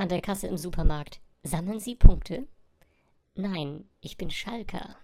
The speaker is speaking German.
An der Kasse im Supermarkt. Sammeln Sie Punkte? Nein, ich bin Schalker.